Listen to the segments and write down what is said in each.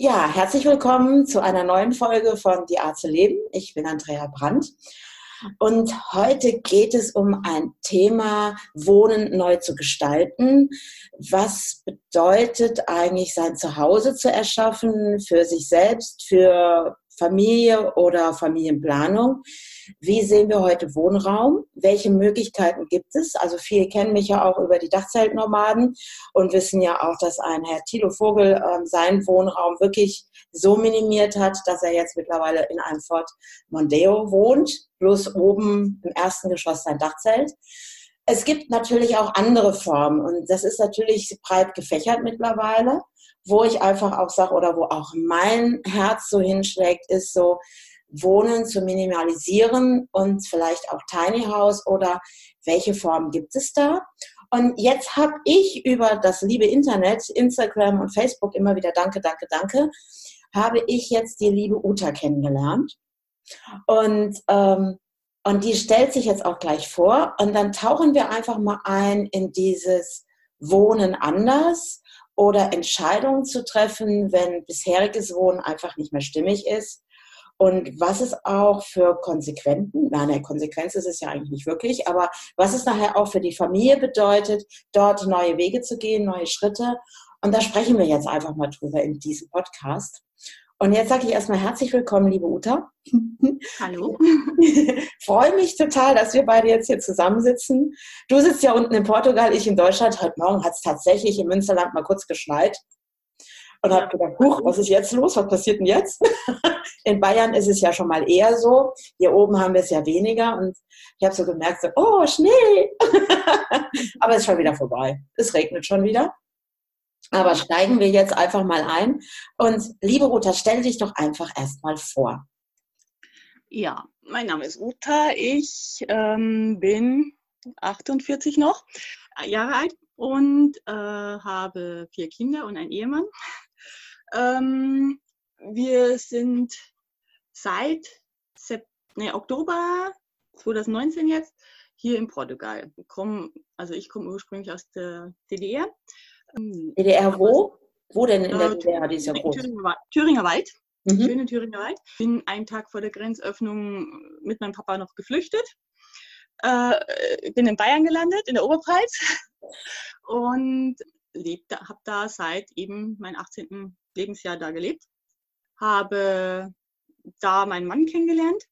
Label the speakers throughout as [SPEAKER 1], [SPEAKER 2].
[SPEAKER 1] Ja, herzlich willkommen zu einer neuen Folge von Die Art zu leben. Ich bin Andrea Brandt und heute geht es um ein Thema Wohnen neu zu gestalten. Was bedeutet eigentlich sein Zuhause zu erschaffen für sich selbst, für Familie oder Familienplanung? Wie sehen wir heute Wohnraum? Welche Möglichkeiten gibt es? Also viele kennen mich ja auch über die Dachzeltnomaden und wissen ja auch, dass ein Herr Thilo Vogel äh, seinen Wohnraum wirklich so minimiert hat, dass er jetzt mittlerweile in einem Fort Mondeo wohnt, bloß oben im ersten Geschoss sein Dachzelt. Es gibt natürlich auch andere Formen und das ist natürlich breit gefächert mittlerweile, wo ich einfach auch sage oder wo auch mein Herz so hinschlägt, ist so, Wohnen zu minimalisieren und vielleicht auch Tiny House oder welche Formen gibt es da? Und jetzt habe ich über das liebe Internet, Instagram und Facebook immer wieder Danke, Danke, Danke, habe ich jetzt die liebe Uta kennengelernt. Und, ähm, und die stellt sich jetzt auch gleich vor. Und dann tauchen wir einfach mal ein in dieses Wohnen anders oder Entscheidungen zu treffen, wenn bisheriges Wohnen einfach nicht mehr stimmig ist und was es auch für Konsequenzen, nein, eine Konsequenz ist es ja eigentlich nicht wirklich, aber was es nachher auch für die Familie bedeutet, dort neue Wege zu gehen, neue Schritte. Und da sprechen wir jetzt einfach mal drüber in diesem Podcast. Und jetzt sage ich erstmal herzlich willkommen, liebe Uta.
[SPEAKER 2] Hallo.
[SPEAKER 1] Freue mich total, dass wir beide jetzt hier zusammensitzen. Du sitzt ja unten in Portugal, ich in Deutschland. Heute Morgen hat es tatsächlich im Münsterland mal kurz geschneit und habe gedacht, huch, was ist jetzt los? Was passiert denn jetzt? In Bayern ist es ja schon mal eher so. Hier oben haben wir es ja weniger und ich habe so gemerkt, so, oh, Schnee. Aber es ist schon wieder vorbei. Es regnet schon wieder. Aber steigen wir jetzt einfach mal ein. Und liebe Uta, stell dich doch einfach erstmal vor.
[SPEAKER 2] Ja, mein Name ist Uta. Ich ähm, bin 48 noch Jahre alt und äh, habe vier Kinder und einen Ehemann. Ähm, wir sind seit Sep nee, Oktober 2019 jetzt hier in Portugal. Komm, also ich komme ursprünglich aus der DDR.
[SPEAKER 1] Ähm, DDR wo? Wo denn in der DDR? Die ist ja groß.
[SPEAKER 2] Thüringer, Thüringer Wald. Mhm. Schöne Thüringer Wald. Bin einen Tag vor der Grenzöffnung mit meinem Papa noch geflüchtet. Äh, bin in Bayern gelandet, in der Oberpfalz. Und habe da seit eben meinem 18. Lebensjahr da gelebt, habe da meinen Mann kennengelernt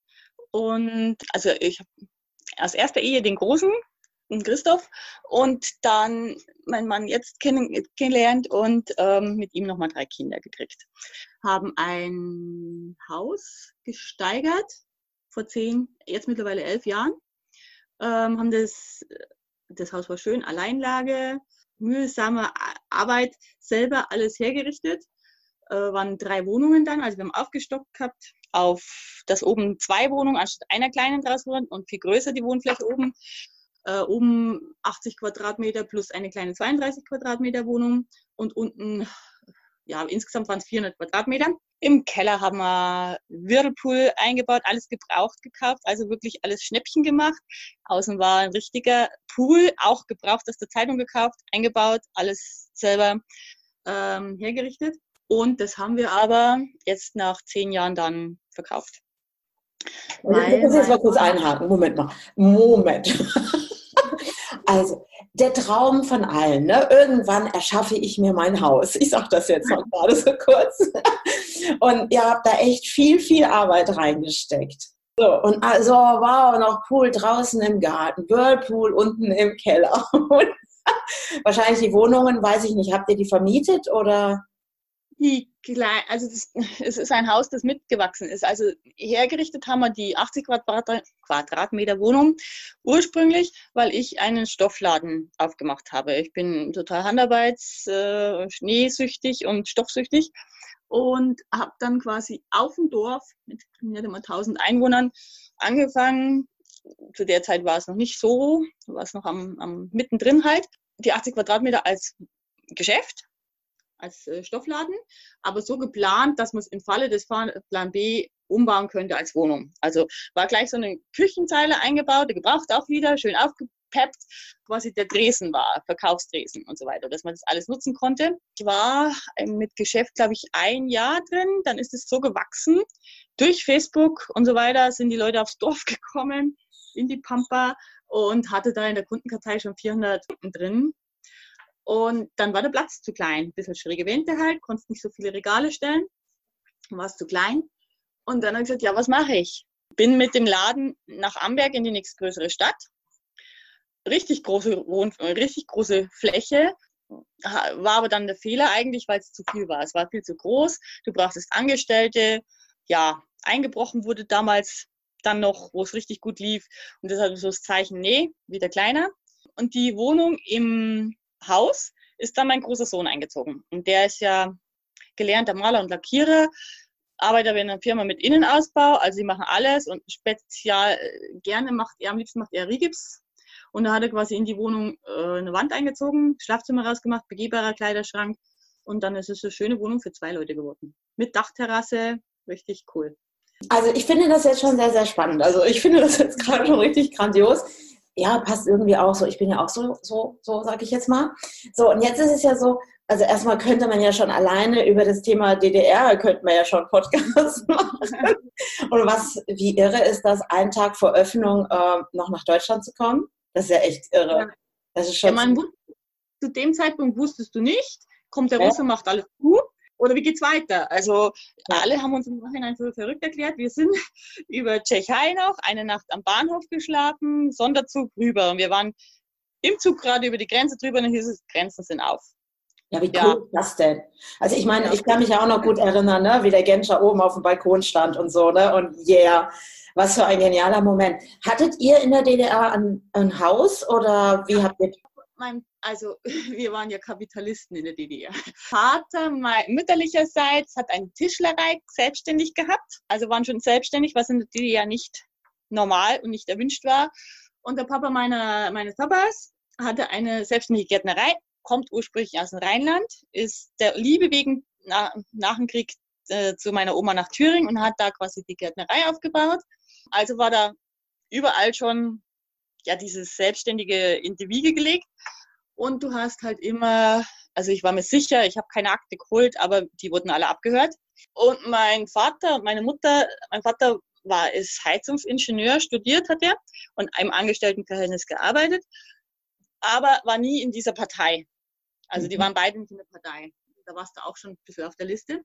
[SPEAKER 2] und also ich habe aus erster Ehe den Großen, Christoph, und dann meinen Mann jetzt kennengelernt und ähm, mit ihm nochmal drei Kinder gekriegt. Haben ein Haus gesteigert vor zehn, jetzt mittlerweile elf Jahren. Ähm, haben das, das Haus war schön, Alleinlage, mühsame Arbeit, selber alles hergerichtet äh, waren drei Wohnungen dann. Also wir haben aufgestockt gehabt auf das oben zwei Wohnungen anstatt einer kleinen draus wurden und viel größer die Wohnfläche oben. Äh, oben 80 Quadratmeter plus eine kleine 32 Quadratmeter Wohnung und unten, ja, insgesamt waren es 400 Quadratmeter. Im Keller haben wir Whirlpool eingebaut, alles gebraucht gekauft, also wirklich alles Schnäppchen gemacht. Außen war ein richtiger Pool, auch gebraucht aus der Zeitung gekauft, eingebaut, alles selber ähm, hergerichtet. Und das haben wir aber jetzt nach zehn Jahren dann verkauft.
[SPEAKER 1] Weil, ich muss jetzt mal kurz einhaken. Moment mal. Moment. also, der Traum von allen. Ne? Irgendwann erschaffe ich mir mein Haus. Ich sage das jetzt mal gerade so kurz. Und ihr habt da echt viel, viel Arbeit reingesteckt. So, und also, wow, noch Pool draußen im Garten, Whirlpool unten im Keller. Und wahrscheinlich die Wohnungen, weiß ich nicht, habt ihr die vermietet oder?
[SPEAKER 2] Die also das, es ist ein Haus, das mitgewachsen ist. Also hergerichtet haben wir die 80 Quadratmeter Wohnung ursprünglich, weil ich einen Stoffladen aufgemacht habe. Ich bin total Handarbeits, äh, schneesüchtig und stoffsüchtig und habe dann quasi auf dem Dorf mit nicht einmal 1000 Einwohnern angefangen. Zu der Zeit war es noch nicht so, war es noch am, am mittendrin halt. Die 80 Quadratmeter als Geschäft als äh, Stoffladen, aber so geplant, dass man es im Falle des Plan B umbauen könnte als Wohnung. Also war gleich so eine Küchenzeile eingebaut, gebraucht auch wieder, schön aufgepeppt quasi der Dresen war, Verkaufsdresen und so weiter, dass man das alles nutzen konnte. Ich war mit Geschäft, glaube ich, ein Jahr drin, dann ist es so gewachsen. Durch Facebook und so weiter sind die Leute aufs Dorf gekommen, in die Pampa und hatte da in der Kundenkartei schon 400 Kunden drin. Und dann war der Platz zu klein. Ein bisschen schräge Wände halt, konntest nicht so viele Regale stellen. War es zu klein. Und dann habe ich gesagt, ja, was mache ich? Bin mit dem Laden nach Amberg in die nächstgrößere Stadt. Richtig große, richtig große Fläche. War aber dann der Fehler eigentlich, weil es zu viel war. Es war viel zu groß. Du brauchtest Angestellte. Ja, eingebrochen wurde damals dann noch, wo es richtig gut lief. Und deshalb so das Zeichen, nee, wieder kleiner. Und die Wohnung im Haus ist dann mein großer Sohn eingezogen. Und der ist ja gelernter Maler und Lackierer, arbeitet aber in einer Firma mit Innenausbau, also sie machen alles und spezial äh, gerne macht er, am liebsten macht er Rigips. Und da hat er quasi in die Wohnung äh, eine Wand eingezogen, Schlafzimmer rausgemacht, begehbarer Kleiderschrank und dann ist es eine schöne Wohnung für zwei Leute geworden. Mit Dachterrasse, richtig cool.
[SPEAKER 1] Also ich finde das jetzt schon sehr, sehr spannend. Also ich finde das jetzt gerade schon richtig grandios ja, passt irgendwie auch so. Ich bin ja auch so, so, so sage ich jetzt mal. So, und jetzt ist es ja so, also erstmal könnte man ja schon alleine über das Thema DDR, könnte man ja schon Podcast machen. und was, wie irre ist das, einen Tag vor Öffnung äh, noch nach Deutschland zu kommen? Das ist ja echt irre.
[SPEAKER 2] Das ist schon ja, man, zu dem Zeitpunkt wusstest du nicht, kommt der Russe, macht alles gut oder wie geht's weiter? Also alle haben uns im Nachhinein für verrückt erklärt. Wir sind über Tschechei noch eine Nacht am Bahnhof geschlafen, Sonderzug rüber und wir waren im Zug gerade über die Grenze drüber und dann hieß es, Grenzen sind auf.
[SPEAKER 1] Ja, wie cool ja. ist das denn? Also ich meine, ich kann mich ja auch noch gut erinnern, ne? wie der Genscher oben auf dem Balkon stand und so, ne? Und yeah, was für ein genialer Moment. Hattet ihr in der DDR ein, ein Haus oder wie habt ihr
[SPEAKER 2] mein, also wir waren ja Kapitalisten in der DDR. Vater mütterlicherseits hat eine Tischlerei selbstständig gehabt, also waren schon selbstständig, was in der DDR nicht normal und nicht erwünscht war. Und der Papa meiner, meines Papas hatte eine selbstständige Gärtnerei, kommt ursprünglich aus dem Rheinland, ist der Liebe wegen nach, nach dem Krieg äh, zu meiner Oma nach Thüringen und hat da quasi die Gärtnerei aufgebaut. Also war da überall schon ja dieses Selbstständige in die Wiege gelegt. Und du hast halt immer, also ich war mir sicher, ich habe keine Akte geholt, aber die wurden alle abgehört. Und mein Vater und meine Mutter, mein Vater war ist Heizungsingenieur, studiert hat er und im Angestelltenverhältnis gearbeitet, aber war nie in dieser Partei. Also die mhm. waren beide nicht in der Partei. Da warst du auch schon ein bisschen auf der Liste.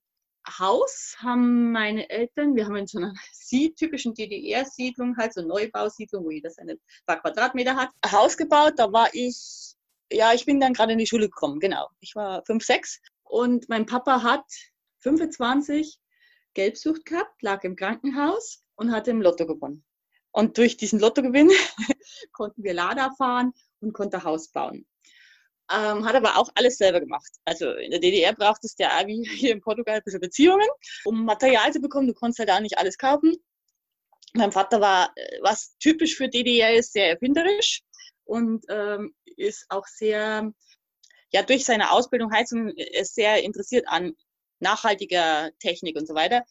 [SPEAKER 2] Haus haben meine Eltern, wir haben in so einer typischen DDR-Siedlung, halt so Neubausiedlung, wo jeder seine paar Quadratmeter hat, Haus gebaut. Da war ich, ja, ich bin dann gerade in die Schule gekommen, genau. Ich war fünf, sechs und mein Papa hat 25 Gelbsucht gehabt, lag im Krankenhaus und hatte im Lotto gewonnen. Und durch diesen Lottogewinn konnten wir Lada fahren und konnte Haus bauen. Ähm, hat aber auch alles selber gemacht. Also in der DDR braucht es ja wie hier in Portugal ein bisschen Beziehungen, um Material zu bekommen. Du konntest halt auch nicht alles kaufen. Mein Vater war, äh, was typisch für DDR ist, sehr erfinderisch und ähm, ist auch sehr, ja, durch seine Ausbildung Heizung ist äh, sehr interessiert an nachhaltiger Technik und so weiter.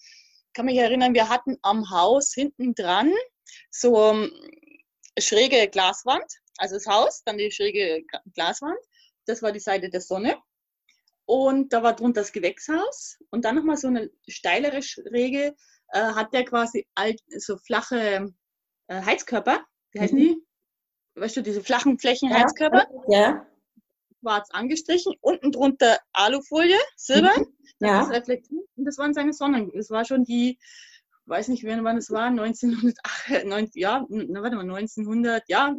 [SPEAKER 2] Ich kann mich erinnern, wir hatten am Haus hinten dran so ähm, schräge Glaswand, also das Haus, dann die schräge Glaswand das war die Seite der Sonne. Und da war drunter das Gewächshaus. Und dann nochmal so eine steilere Schräge äh, hat der quasi alt, so flache äh, Heizkörper. Wie heißen mhm. die? Weißt du, diese flachen Flächen Heizkörper?
[SPEAKER 1] Ja.
[SPEAKER 2] Schwarz angestrichen. Unten drunter Alufolie, Silber. Mhm.
[SPEAKER 1] Ja.
[SPEAKER 2] Das reflektiert. Und das waren seine Sonnen. Das war schon die, weiß nicht, wann es war, 1900, ja, warte mal, 1900, ja,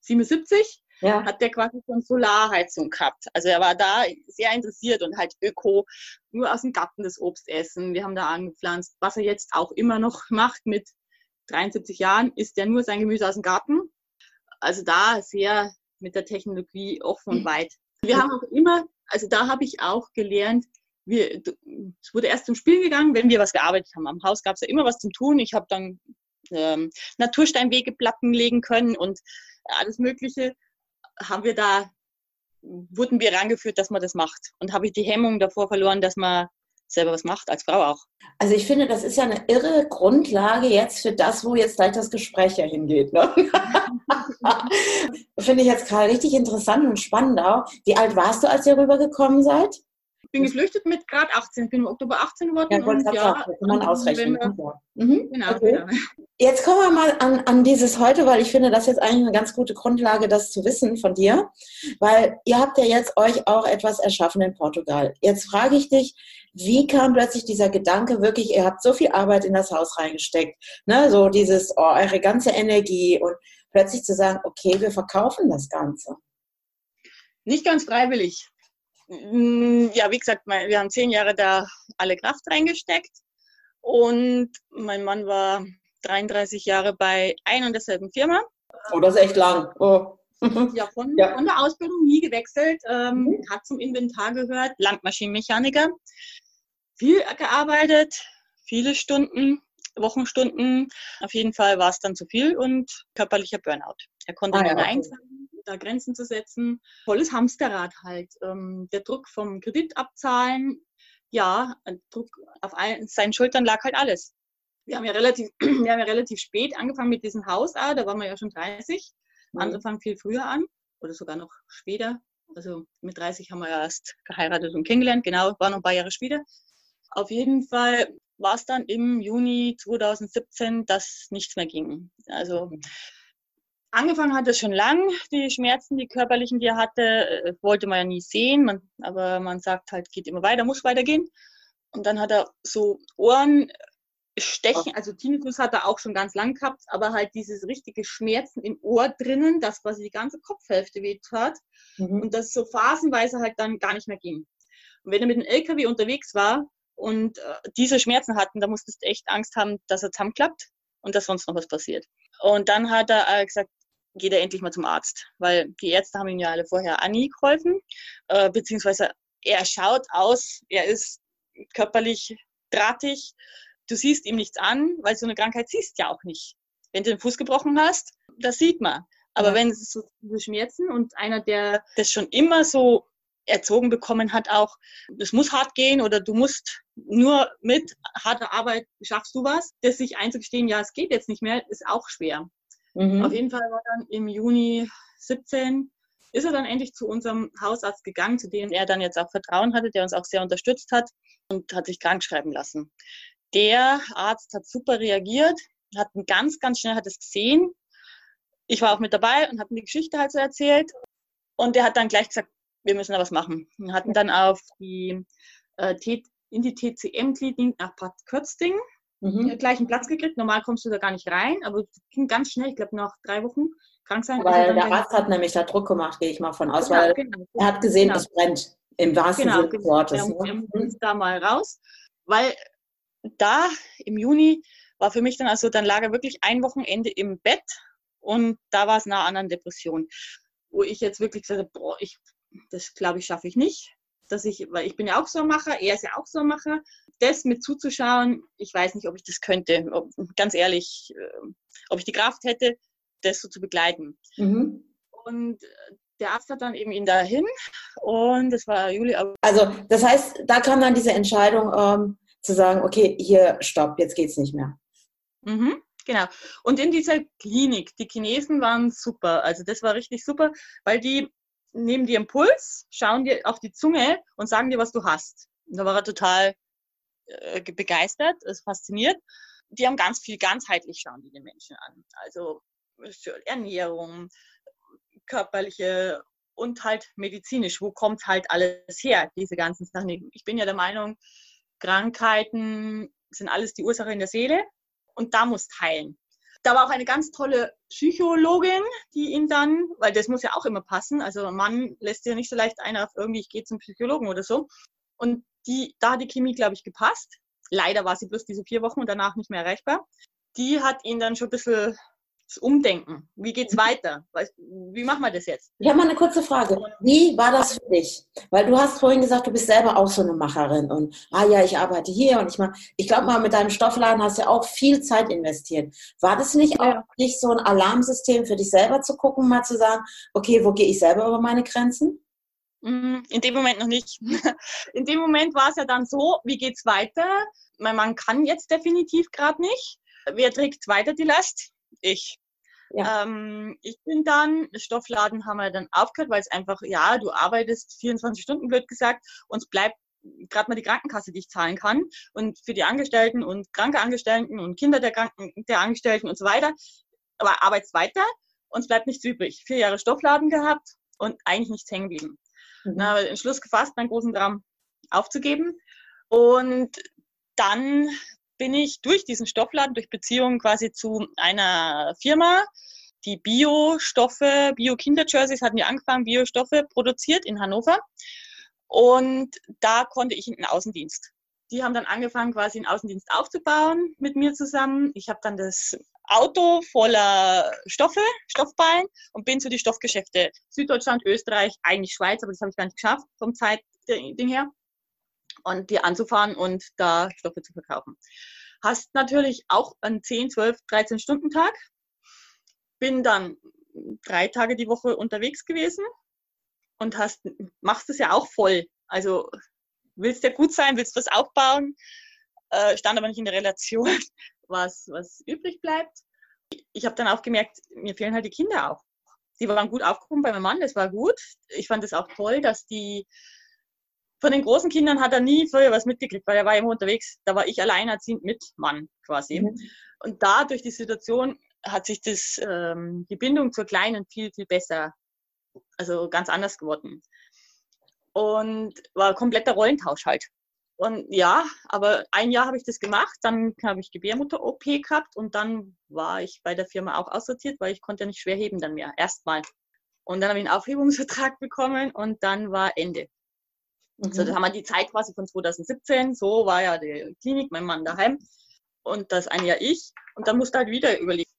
[SPEAKER 2] 77 ja. hat der quasi schon Solarheizung gehabt. Also er war da sehr interessiert und halt Öko, nur aus dem Garten das Obst essen. Wir haben da angepflanzt. Was er jetzt auch immer noch macht mit 73 Jahren, isst er nur sein Gemüse aus dem Garten. Also da sehr mit der Technologie offen und weit. Wir haben auch immer, also da habe ich auch gelernt, wir, es wurde erst zum Spiel gegangen, wenn wir was gearbeitet haben. Am Haus gab es ja immer was zum Tun. Ich habe dann ähm, Natursteinwegeplatten legen können und alles Mögliche haben wir da, wurden wir rangeführt, dass man das macht. Und habe ich die Hemmung davor verloren, dass man selber was macht, als Frau auch.
[SPEAKER 1] Also ich finde, das ist ja eine irre Grundlage jetzt für das, wo jetzt gleich das Gespräch ja hingeht. Ne? finde ich jetzt gerade richtig interessant und spannend auch. Wie alt warst du, als ihr rübergekommen seid?
[SPEAKER 2] Ich bin geflüchtet mit gerade 18. Ich bin im Oktober 18 geworden.
[SPEAKER 1] Ja, und ja, kann man ausrechnen. Wir, mhm. Genau, okay. genau. Jetzt kommen wir mal an, an dieses heute, weil ich finde, das ist jetzt eigentlich eine ganz gute Grundlage, das zu wissen von dir. Weil ihr habt ja jetzt euch auch etwas erschaffen in Portugal. Jetzt frage ich dich, wie kam plötzlich dieser Gedanke wirklich, ihr habt so viel Arbeit in das Haus reingesteckt, ne? so dieses, oh, eure ganze Energie und plötzlich zu sagen, okay, wir verkaufen das Ganze.
[SPEAKER 2] Nicht ganz freiwillig. Mm, ja, wie gesagt, wir haben zehn Jahre da alle Kraft reingesteckt und mein Mann war 33 Jahre bei ein und derselben Firma.
[SPEAKER 1] Oh, das ist echt lang. Oh.
[SPEAKER 2] Ja, von, ja. von der Ausbildung nie gewechselt, ähm, mhm. hat zum Inventar gehört, Landmaschinenmechaniker. Viel gearbeitet, viele Stunden, Wochenstunden. Auf jeden Fall war es dann zu viel und körperlicher Burnout. Er konnte ah, ja, einzahlen, da Grenzen zu setzen. Volles Hamsterrad halt. Ähm, der Druck vom Kredit abzahlen, ja, Druck auf ein, seinen Schultern lag halt alles. Wir haben ja relativ, wir haben ja relativ spät angefangen mit diesem Haus, da waren wir ja schon 30. Mhm. Andere fangen viel früher an oder sogar noch später. Also mit 30 haben wir ja erst geheiratet und kennengelernt, genau, war noch ein paar Jahre später. Auf jeden Fall war es dann im Juni 2017, dass nichts mehr ging. Also angefangen hat es schon lang, die Schmerzen, die körperlichen, die er hatte, äh, wollte man ja nie sehen, man, aber man sagt halt, geht immer weiter, muss weitergehen. Und dann hat er so Ohren Stechen, also Tinnitus hat er auch schon ganz lang gehabt, aber halt dieses richtige Schmerzen im Ohr drinnen, das quasi die ganze Kopfhälfte weht hat mhm. und das so phasenweise halt dann gar nicht mehr ging. Und wenn er mit dem LKW unterwegs war und äh, diese Schmerzen hatten, da musstest du echt Angst haben, dass er zusammenklappt und dass sonst noch was passiert. Und dann hat er äh, gesagt, geht er endlich mal zum Arzt, weil die Ärzte haben ihm ja alle vorher Anni geholfen, äh, beziehungsweise er schaut aus, er ist körperlich drahtig, du siehst ihm nichts an, weil so eine Krankheit siehst ja auch nicht. Wenn du den Fuß gebrochen hast, das sieht man. Aber ja. wenn es so Schmerzen und einer, der das schon immer so erzogen bekommen hat, auch, das muss hart gehen oder du musst nur mit harter Arbeit schaffst du was, das sich einzugestehen, ja, es geht jetzt nicht mehr, ist auch schwer. Mhm. Auf jeden Fall war dann im Juni 17 ist er dann endlich zu unserem Hausarzt gegangen, zu dem er dann jetzt auch Vertrauen hatte, der uns auch sehr unterstützt hat und hat sich krank schreiben lassen. Der Arzt hat super reagiert, hat ganz, ganz schnell hat es gesehen. Ich war auch mit dabei und habe die Geschichte halt so erzählt. Und der hat dann gleich gesagt, wir müssen da was machen. Wir hatten dann auf die, äh, in die TCM-Klinik nach Bad Kötzding mhm. gleich einen Platz gekriegt. Normal kommst du da gar nicht rein, aber ging ganz schnell. Ich glaube, nach drei Wochen krank sein.
[SPEAKER 1] Weil der Arzt hat nämlich da Druck gemacht, gehe ich mal von aus, genau, weil genau. er hat gesehen, genau. es brennt. Im wahrsten genau, Sinne des genau. Wortes.
[SPEAKER 2] Er, ne? da mal raus, weil da im Juni war für mich dann, also dann lag er wirklich ein Wochenende im Bett und da war es nah an einer Depression, wo ich jetzt wirklich gesagt habe, boah, ich, das glaube ich schaffe ich nicht. Dass ich, weil ich bin ja auch so ein Macher, er ist ja auch so ein Macher. Das mit zuzuschauen, ich weiß nicht, ob ich das könnte. Ob, ganz ehrlich, äh, ob ich die Kraft hätte, das so zu begleiten. Mhm. Und der Arzt hat dann eben ihn dahin und das war Juli.
[SPEAKER 1] Also das heißt, da kam dann diese Entscheidung, ähm, zu sagen, okay, hier, stopp, jetzt geht's nicht mehr.
[SPEAKER 2] Mhm, genau. Und in dieser Klinik, die Chinesen waren super. Also das war richtig super, weil die nehmen dir Impuls, schauen dir auf die Zunge und sagen dir, was du hast. Und da war er total äh, begeistert, ist fasziniert. Die haben ganz viel ganzheitlich schauen die den Menschen an. Also Ernährung, körperliche und halt medizinisch. Wo kommt halt alles her, diese ganzen Sachen? Ich bin ja der Meinung, Krankheiten sind alles die Ursache in der Seele und da muss heilen. Da war auch eine ganz tolle Psychologin, die ihn dann, weil das muss ja auch immer passen, also ein Mann lässt ja nicht so leicht ein auf irgendwie, ich gehe zum Psychologen oder so. Und die, da hat die Chemie, glaube ich, gepasst. Leider war sie bloß diese vier Wochen und danach nicht mehr erreichbar. Die hat ihn dann schon ein bisschen das Umdenken. Wie geht's mhm. weiter? Wie machen wir das jetzt?
[SPEAKER 1] Ich habe mal eine kurze Frage. Wie war das für dich? Weil du hast vorhin gesagt, du bist selber auch so eine Macherin und ah ja, ich arbeite hier und ich mache. Ich glaube mal, mit deinem Stoffladen hast du ja auch viel Zeit investiert. War das nicht auch nicht so ein Alarmsystem für dich selber zu gucken, mal zu sagen, okay, wo gehe ich selber über meine Grenzen?
[SPEAKER 2] Mm, in dem Moment noch nicht. In dem Moment war es ja dann so, wie geht's weiter? Mein Mann kann jetzt definitiv gerade nicht. Wer trägt weiter die Last? Ich. Ja. Ähm, ich bin dann, Stoffladen haben wir dann aufgehört, weil es einfach, ja, du arbeitest 24 Stunden, blöd gesagt, und es bleibt gerade mal die Krankenkasse, die ich zahlen kann. Und für die Angestellten und kranke Angestellten und Kinder der, Kranken, der Angestellten und so weiter. Aber arbeitest weiter und es bleibt nichts übrig. Vier Jahre Stoffladen gehabt und eigentlich nichts hängen geblieben. Mhm. Dann habe ich Entschluss gefasst, meinen großen Traum aufzugeben. Und dann bin ich durch diesen Stoffladen, durch Beziehungen quasi zu einer Firma, die Biostoffe, Bio-Kinder-Jerseys hatten ja angefangen, Biostoffe produziert in Hannover. Und da konnte ich in den Außendienst. Die haben dann angefangen, quasi einen Außendienst aufzubauen mit mir zusammen. Ich habe dann das Auto voller Stoffe, Stoffballen und bin zu die Stoffgeschäfte Süddeutschland, Österreich, eigentlich Schweiz, aber das habe ich gar nicht geschafft vom Zeitding her. Und die anzufahren und da Stoffe zu verkaufen. Hast natürlich auch einen 10, 12, 13 Stunden Tag. Bin dann drei Tage die Woche unterwegs gewesen und hast, machst es ja auch voll. Also willst ja gut sein, willst was aufbauen, äh, stand aber nicht in der Relation, was, was übrig bleibt. Ich habe dann auch gemerkt, mir fehlen halt die Kinder auch. Die waren gut aufgehoben bei meinem Mann, das war gut. Ich fand es auch toll, dass die von den großen Kindern hat er nie früher was mitgekriegt, weil er war immer unterwegs. Da war ich alleinerziehend mit Mann quasi. Mhm. Und da durch die Situation hat sich das, ähm, die Bindung zur Kleinen viel, viel besser also ganz anders geworden. Und war kompletter Rollentausch halt. Und ja, aber ein Jahr habe ich das gemacht, dann habe ich Gebärmutter-OP gehabt und dann war ich bei der Firma auch aussortiert, weil ich konnte ja nicht schwer heben dann mehr, erstmal. Und dann habe ich einen Aufhebungsvertrag bekommen und dann war Ende. Mhm. So, da haben wir die Zeit quasi von 2017, so war ja die Klinik, mein Mann daheim und das ein Jahr ich. Und dann musste halt wieder überlegen,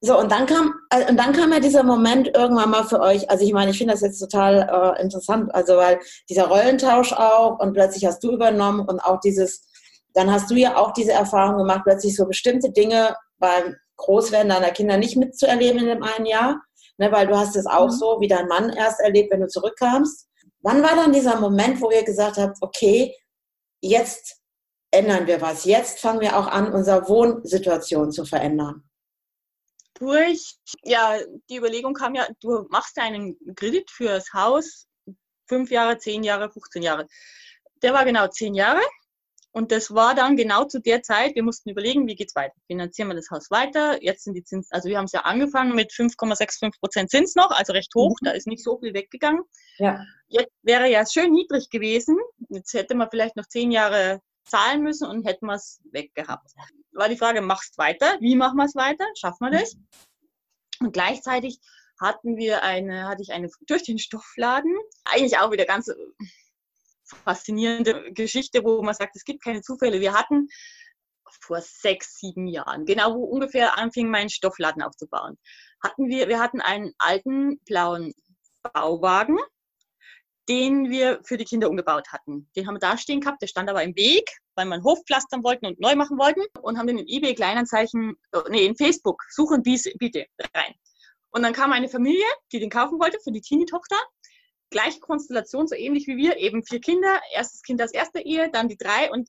[SPEAKER 1] so, und dann kam, äh, und dann kam ja dieser Moment irgendwann mal für euch, also ich meine, ich finde das jetzt total äh, interessant, also weil dieser Rollentausch auch und plötzlich hast du übernommen und auch dieses, dann hast du ja auch diese Erfahrung gemacht, plötzlich so bestimmte Dinge beim Großwerden deiner Kinder nicht mitzuerleben in dem einen Jahr, ne, weil du hast es auch mhm. so wie dein Mann erst erlebt, wenn du zurückkamst. Wann war dann dieser Moment, wo ihr gesagt habt, okay, jetzt ändern wir was, jetzt fangen wir auch an, unsere Wohnsituation zu verändern?
[SPEAKER 2] durch, ja, die Überlegung kam ja, du machst einen Kredit fürs Haus, fünf Jahre, zehn Jahre, 15 Jahre. Der war genau zehn Jahre. Und das war dann genau zu der Zeit, wir mussten überlegen, wie geht's weiter? Finanzieren wir das Haus weiter? Jetzt sind die Zinsen, also wir haben es ja angefangen mit 5,65 Prozent Zins noch, also recht hoch, mhm. da ist nicht so viel weggegangen. Ja. Jetzt wäre ja schön niedrig gewesen. Jetzt hätte man vielleicht noch zehn Jahre zahlen müssen und hätten wir es weggehabt war die Frage, machst weiter? Wie machen wir es weiter? Schaffen wir das? Und gleichzeitig hatten wir eine, hatte ich eine durch den Stoffladen, eigentlich auch wieder ganz faszinierende Geschichte, wo man sagt, es gibt keine Zufälle. Wir hatten vor sechs, sieben Jahren, genau wo ungefähr anfing, mein Stoffladen aufzubauen, hatten wir, wir hatten einen alten blauen Bauwagen, den wir für die Kinder umgebaut hatten. Den haben wir da stehen gehabt, der stand aber im Weg, weil wir einen Hof pflastern wollten und neu machen wollten und haben den in eBay Kleinanzeichen, äh, nee, in Facebook, suchen biete rein. Und dann kam eine Familie, die den kaufen wollte für die Teenie-Tochter. Gleiche Konstellation, so ähnlich wie wir, eben vier Kinder, erstes Kind aus erster Ehe, dann die drei und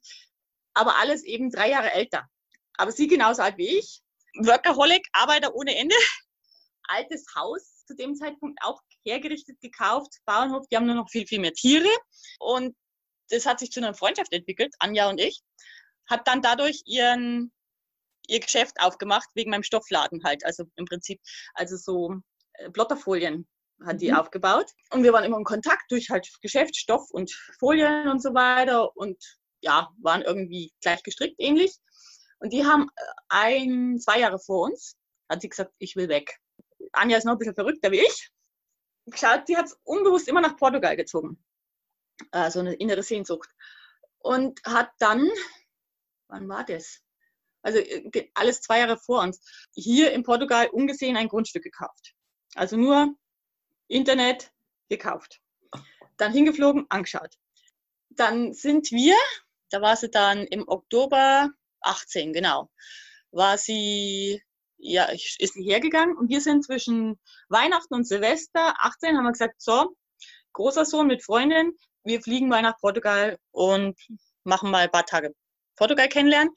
[SPEAKER 2] aber alles eben drei Jahre älter. Aber sie genauso alt wie ich. Workaholic, Arbeiter ohne Ende. Altes Haus zu dem Zeitpunkt auch hergerichtet gekauft, Bauernhof, die haben nur noch viel, viel mehr Tiere. Und das hat sich zu einer Freundschaft entwickelt, Anja und ich. Hat dann dadurch ihren, ihr Geschäft aufgemacht, wegen meinem Stoffladen halt. Also im Prinzip, also so äh, Blotterfolien hat die mhm. aufgebaut. Und wir waren immer in Kontakt durch halt Geschäft, Stoff und Folien und so weiter. Und ja, waren irgendwie gleich gestrickt, ähnlich. Und die haben äh, ein, zwei Jahre vor uns, hat sie gesagt, ich will weg. Anja ist noch ein bisschen verrückter wie ich geschaut, sie hat es unbewusst immer nach Portugal gezogen. Äh, so eine innere Sehnsucht. Und hat dann, wann war das? Also äh, alles zwei Jahre vor uns, hier in Portugal ungesehen ein Grundstück gekauft. Also nur Internet gekauft. Dann hingeflogen, angeschaut. Dann sind wir, da war sie dann im Oktober 18, genau, war sie ja, ist sie hergegangen und wir sind zwischen Weihnachten und Silvester 18 haben wir gesagt, so, großer Sohn mit Freundin, wir fliegen mal nach Portugal und machen mal ein paar Tage Portugal kennenlernen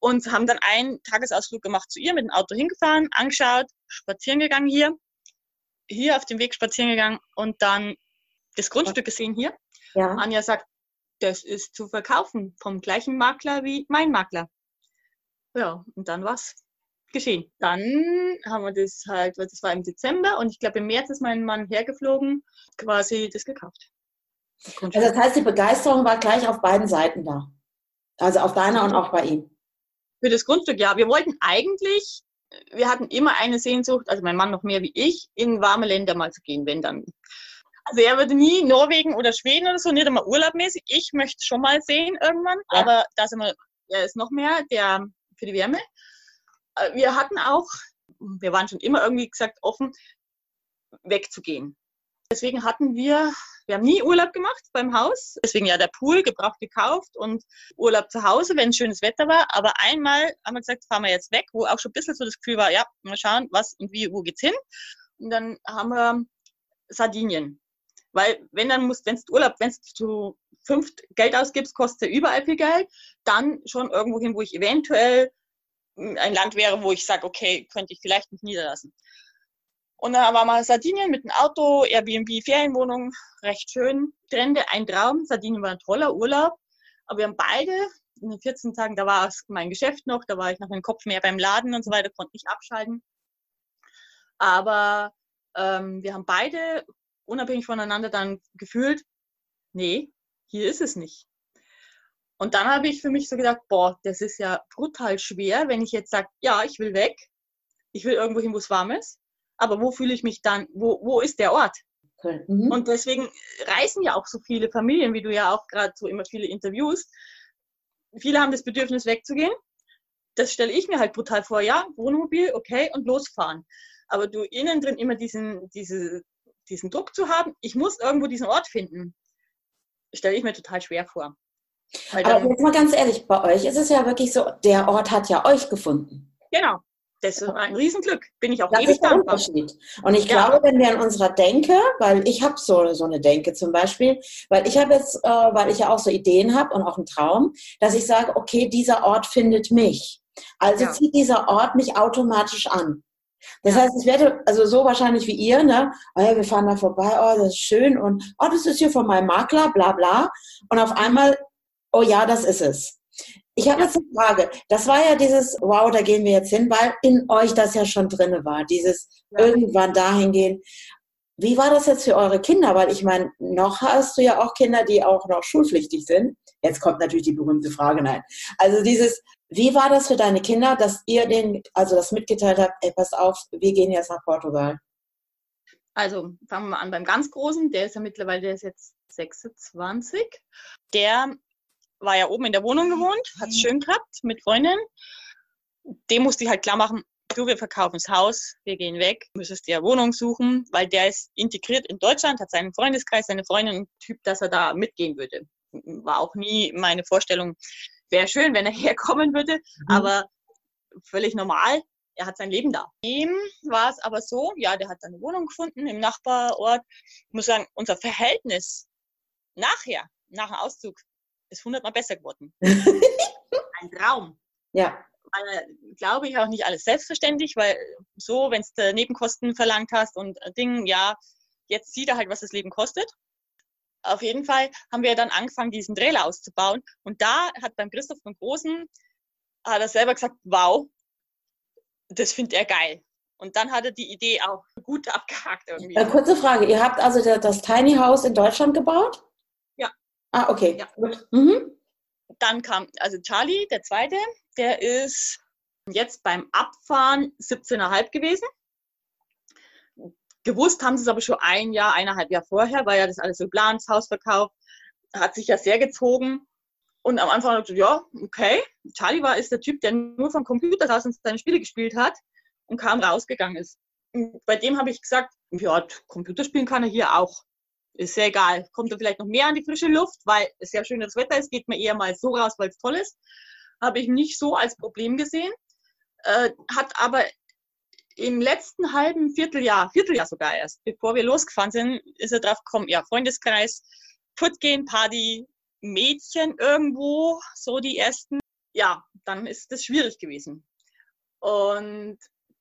[SPEAKER 2] und haben dann einen Tagesausflug gemacht zu ihr, mit dem Auto hingefahren, angeschaut, spazieren gegangen hier, hier auf dem Weg spazieren gegangen und dann das Grundstück gesehen hier. Ja. Anja sagt, das ist zu verkaufen vom gleichen Makler wie mein Makler. Ja, und dann war's geschehen. Dann haben wir das halt, das war im Dezember und ich glaube im März ist mein Mann hergeflogen, quasi das gekauft.
[SPEAKER 1] Das also das heißt, die Begeisterung war gleich auf beiden Seiten da. Also auf deiner und auch bei ihm.
[SPEAKER 2] Für das Grundstück, ja. Wir wollten eigentlich, wir hatten immer eine Sehnsucht, also mein Mann noch mehr wie ich, in warme Länder mal zu gehen, wenn dann. Also er würde nie Norwegen oder Schweden oder so, nicht einmal urlaubmäßig. Ich möchte schon mal sehen irgendwann, ja. aber da sind wir, er ist noch mehr, der für die Wärme. Äh, wir hatten auch, wir waren schon immer irgendwie gesagt offen, wegzugehen. Deswegen hatten wir, wir haben nie Urlaub gemacht beim Haus. Deswegen ja der Pool gebraucht gekauft und Urlaub zu Hause, wenn schönes Wetter war. Aber einmal haben wir gesagt, fahren wir jetzt weg, wo auch schon ein bisschen so das Gefühl war, ja, mal schauen, was und wie, wo geht's hin. Und dann haben wir Sardinien. Weil wenn dann musst, wenn du Urlaub, wenn du fünf Geld ausgibst, kostet überall viel Geld, dann schon irgendwo hin, wo ich eventuell ein Land wäre, wo ich sage, okay, könnte ich vielleicht mich niederlassen. Und dann war mal Sardinien mit dem Auto, Airbnb, Ferienwohnung, recht schön. Trände, ein Traum. Sardinien war ein toller Urlaub. Aber wir haben beide, in den 14 Tagen, da war es mein Geschäft noch, da war ich noch im Kopf mehr beim Laden und so weiter, konnte nicht abschalten. Aber ähm, wir haben beide unabhängig voneinander dann gefühlt, nee, hier ist es nicht. Und dann habe ich für mich so gedacht, boah, das ist ja brutal schwer, wenn ich jetzt sage, ja, ich will weg, ich will irgendwo hin, wo es warm ist, aber wo fühle ich mich dann, wo, wo ist der Ort? Mhm. Und deswegen reisen ja auch so viele Familien, wie du ja auch gerade so immer viele Interviews. Viele haben das Bedürfnis wegzugehen. Das stelle ich mir halt brutal vor, ja, Wohnmobil, okay, und losfahren. Aber du innen drin immer diesen, diese, diesen Druck zu haben, ich muss irgendwo diesen Ort finden, stelle ich mir total schwer vor.
[SPEAKER 1] Aber jetzt mal ganz ehrlich, bei euch ist es ja wirklich so, der Ort hat ja euch gefunden.
[SPEAKER 2] Genau. Das ist ein Riesenglück. Bin ich auch
[SPEAKER 1] das
[SPEAKER 2] ewig
[SPEAKER 1] ist der dankbar. Unterschied. Und ich ja. glaube, wenn wir in unserer Denke, weil ich habe so, so eine Denke zum Beispiel, weil ich habe jetzt, äh, weil ich ja auch so Ideen habe und auch einen Traum, dass ich sage, okay, dieser Ort findet mich. Also ja. zieht dieser Ort mich automatisch an. Das heißt, ich werde also so wahrscheinlich wie ihr, ne? Oh ja, wir fahren da vorbei, oh, das ist schön und oh, das ist hier von meinem Makler, bla bla. Und auf einmal oh ja, das ist es. Ich habe jetzt eine Frage. Das war ja dieses, wow, da gehen wir jetzt hin, weil in euch das ja schon drinne war, dieses ja. irgendwann dahin gehen. Wie war das jetzt für eure Kinder? Weil ich meine, noch hast du ja auch Kinder, die auch noch schulpflichtig sind. Jetzt kommt natürlich die berühmte Frage, nein. Also dieses, wie war das für deine Kinder, dass ihr den, also das mitgeteilt habt, ey, pass auf, wir gehen jetzt nach Portugal?
[SPEAKER 2] Also fangen wir mal an beim ganz Großen, der ist ja mittlerweile, der ist jetzt 26. Der war ja oben in der Wohnung gewohnt, hat es schön gehabt mit Freundin. Dem musste ich halt klar machen, du, wir verkaufen das Haus, wir gehen weg, müsstest dir eine Wohnung suchen, weil der ist integriert in Deutschland, hat seinen Freundeskreis, seine Freundin, ein Typ, dass er da mitgehen würde. War auch nie meine Vorstellung, wäre schön, wenn er herkommen würde, mhm. aber völlig normal. Er hat sein Leben da. Ihm war es aber so, ja, der hat eine Wohnung gefunden im Nachbarort. Ich muss sagen, unser Verhältnis nachher, nach dem Auszug, ist hundertmal besser geworden. Ein Traum.
[SPEAKER 1] Ja.
[SPEAKER 2] Weil, glaube ich, auch nicht alles selbstverständlich, weil so, wenn du Nebenkosten verlangt hast und Dinge, ja, jetzt sieht er halt, was das Leben kostet. Auf jeden Fall haben wir dann angefangen, diesen Trailer auszubauen. Und da hat beim Christoph von Großen, hat er selber gesagt, wow, das findet er geil. Und dann hat er die Idee auch gut abgehakt irgendwie.
[SPEAKER 1] Äh, kurze Frage, ihr habt also das Tiny House in Deutschland gebaut? Ah, okay.
[SPEAKER 2] Ja. Gut. Mhm. Dann kam, also Charlie, der zweite, der ist jetzt beim Abfahren 17,5 gewesen. Gewusst haben sie es aber schon ein Jahr, eineinhalb Jahre vorher, weil ja das alles so geplant, das Haus verkauft, hat sich ja sehr gezogen. Und am Anfang habe ich gesagt, ja, okay. Charlie war ist der Typ, der nur vom Computer draußen seine Spiele gespielt hat und kaum rausgegangen ist. Und bei dem habe ich gesagt, ja, Computerspielen kann er hier auch ist ja egal. Kommt da vielleicht noch mehr an die frische Luft, weil es ja schönes Wetter ist, geht mir eher mal so raus, weil es toll ist. Habe ich nicht so als Problem gesehen. Äh, hat aber im letzten halben Vierteljahr, Vierteljahr sogar erst, bevor wir losgefahren sind, ist er drauf gekommen, ja, Freundeskreis, Footgehen, Party, Mädchen irgendwo, so die ersten. Ja, dann ist das schwierig gewesen. Und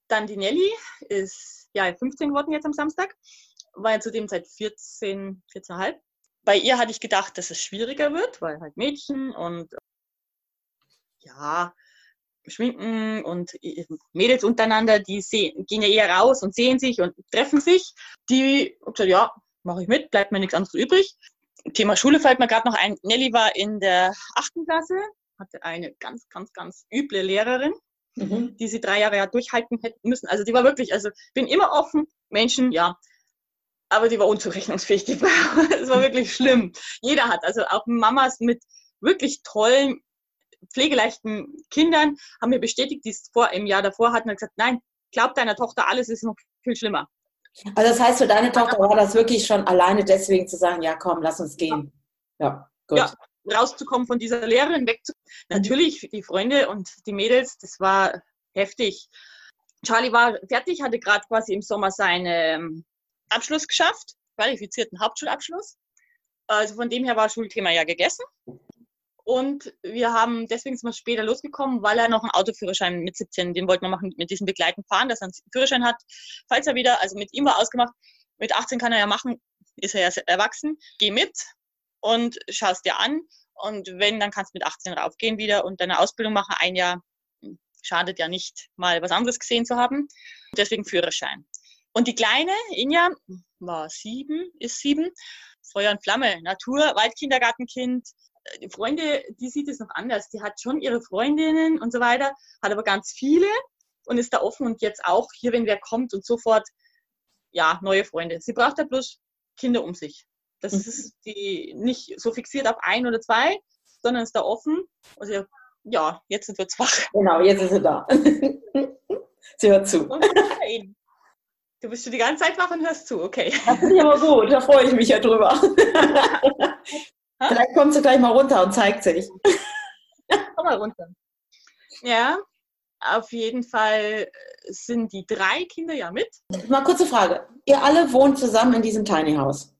[SPEAKER 2] dann die Nelly ist ja 15 geworden jetzt am Samstag, war ja zudem seit 14, 14,5. Bei ihr hatte ich gedacht, dass es schwieriger wird, weil halt Mädchen und ja, schminken und Mädels untereinander, die sehen, gehen ja eher raus und sehen sich und treffen sich. Die gesagt, ja, mache ich mit, bleibt mir nichts anderes übrig. Thema Schule fällt mir gerade noch ein. Nelly war in der achten Klasse, hatte eine ganz, ganz, ganz üble Lehrerin, mhm. die sie drei Jahre ja durchhalten hätten müssen. Also die war wirklich, also bin immer offen, Menschen, ja, aber die war unzurechnungsfähig. Die war, es war wirklich schlimm. Jeder hat, also auch Mamas mit wirklich tollen pflegeleichten Kindern haben mir bestätigt, die es vor im Jahr davor hatten, und gesagt, nein, glaub deiner Tochter, alles ist noch viel schlimmer.
[SPEAKER 1] Also das heißt, für deine Tochter war das wirklich schon alleine deswegen zu sagen, ja komm, lass uns gehen.
[SPEAKER 2] Ja, gut. Ja, rauszukommen von dieser Lehrerin, wegzukommen. Natürlich, die Freunde und die Mädels, das war heftig. Charlie war fertig, hatte gerade quasi im Sommer seinen ähm, Abschluss geschafft, qualifizierten Hauptschulabschluss. Also von dem her war Schulthema ja gegessen. Und wir haben deswegen sind wir später losgekommen, weil er noch einen Autoführerschein mit 17, den wollten wir machen, mit diesem Begleiten fahren, dass er einen Führerschein hat. Falls er wieder, also mit ihm war ausgemacht, mit 18 kann er ja machen, ist er ja erwachsen, geh mit und schaust dir an. Und wenn, dann kannst du mit 18 raufgehen wieder und deine Ausbildung machen. Ein Jahr schadet ja nicht, mal was anderes gesehen zu haben. Deswegen Führerschein. Und die Kleine, Inja, war sieben, ist sieben, Feuer und Flamme, Natur, Waldkindergartenkind, die Freunde, die sieht es noch anders. Die hat schon ihre Freundinnen und so weiter, hat aber ganz viele und ist da offen und jetzt auch hier, wenn wer kommt und sofort, ja, neue Freunde. Sie braucht ja bloß Kinder um sich. Das mhm. ist die nicht so fixiert auf ein oder zwei, sondern ist da offen. Also ja, jetzt sind wir wach.
[SPEAKER 1] Genau, jetzt ist sie da. sie hört zu.
[SPEAKER 2] Du bist schon die ganze Zeit wach und hörst zu, okay.
[SPEAKER 1] Das finde ich aber gut, da freue ich mich ja drüber. Vielleicht kommt sie gleich mal runter und zeigt sich.
[SPEAKER 2] Komm mal runter. Ja, auf jeden Fall sind die drei Kinder ja mit.
[SPEAKER 1] Mal kurze Frage. Ihr alle wohnt zusammen in diesem Tiny House?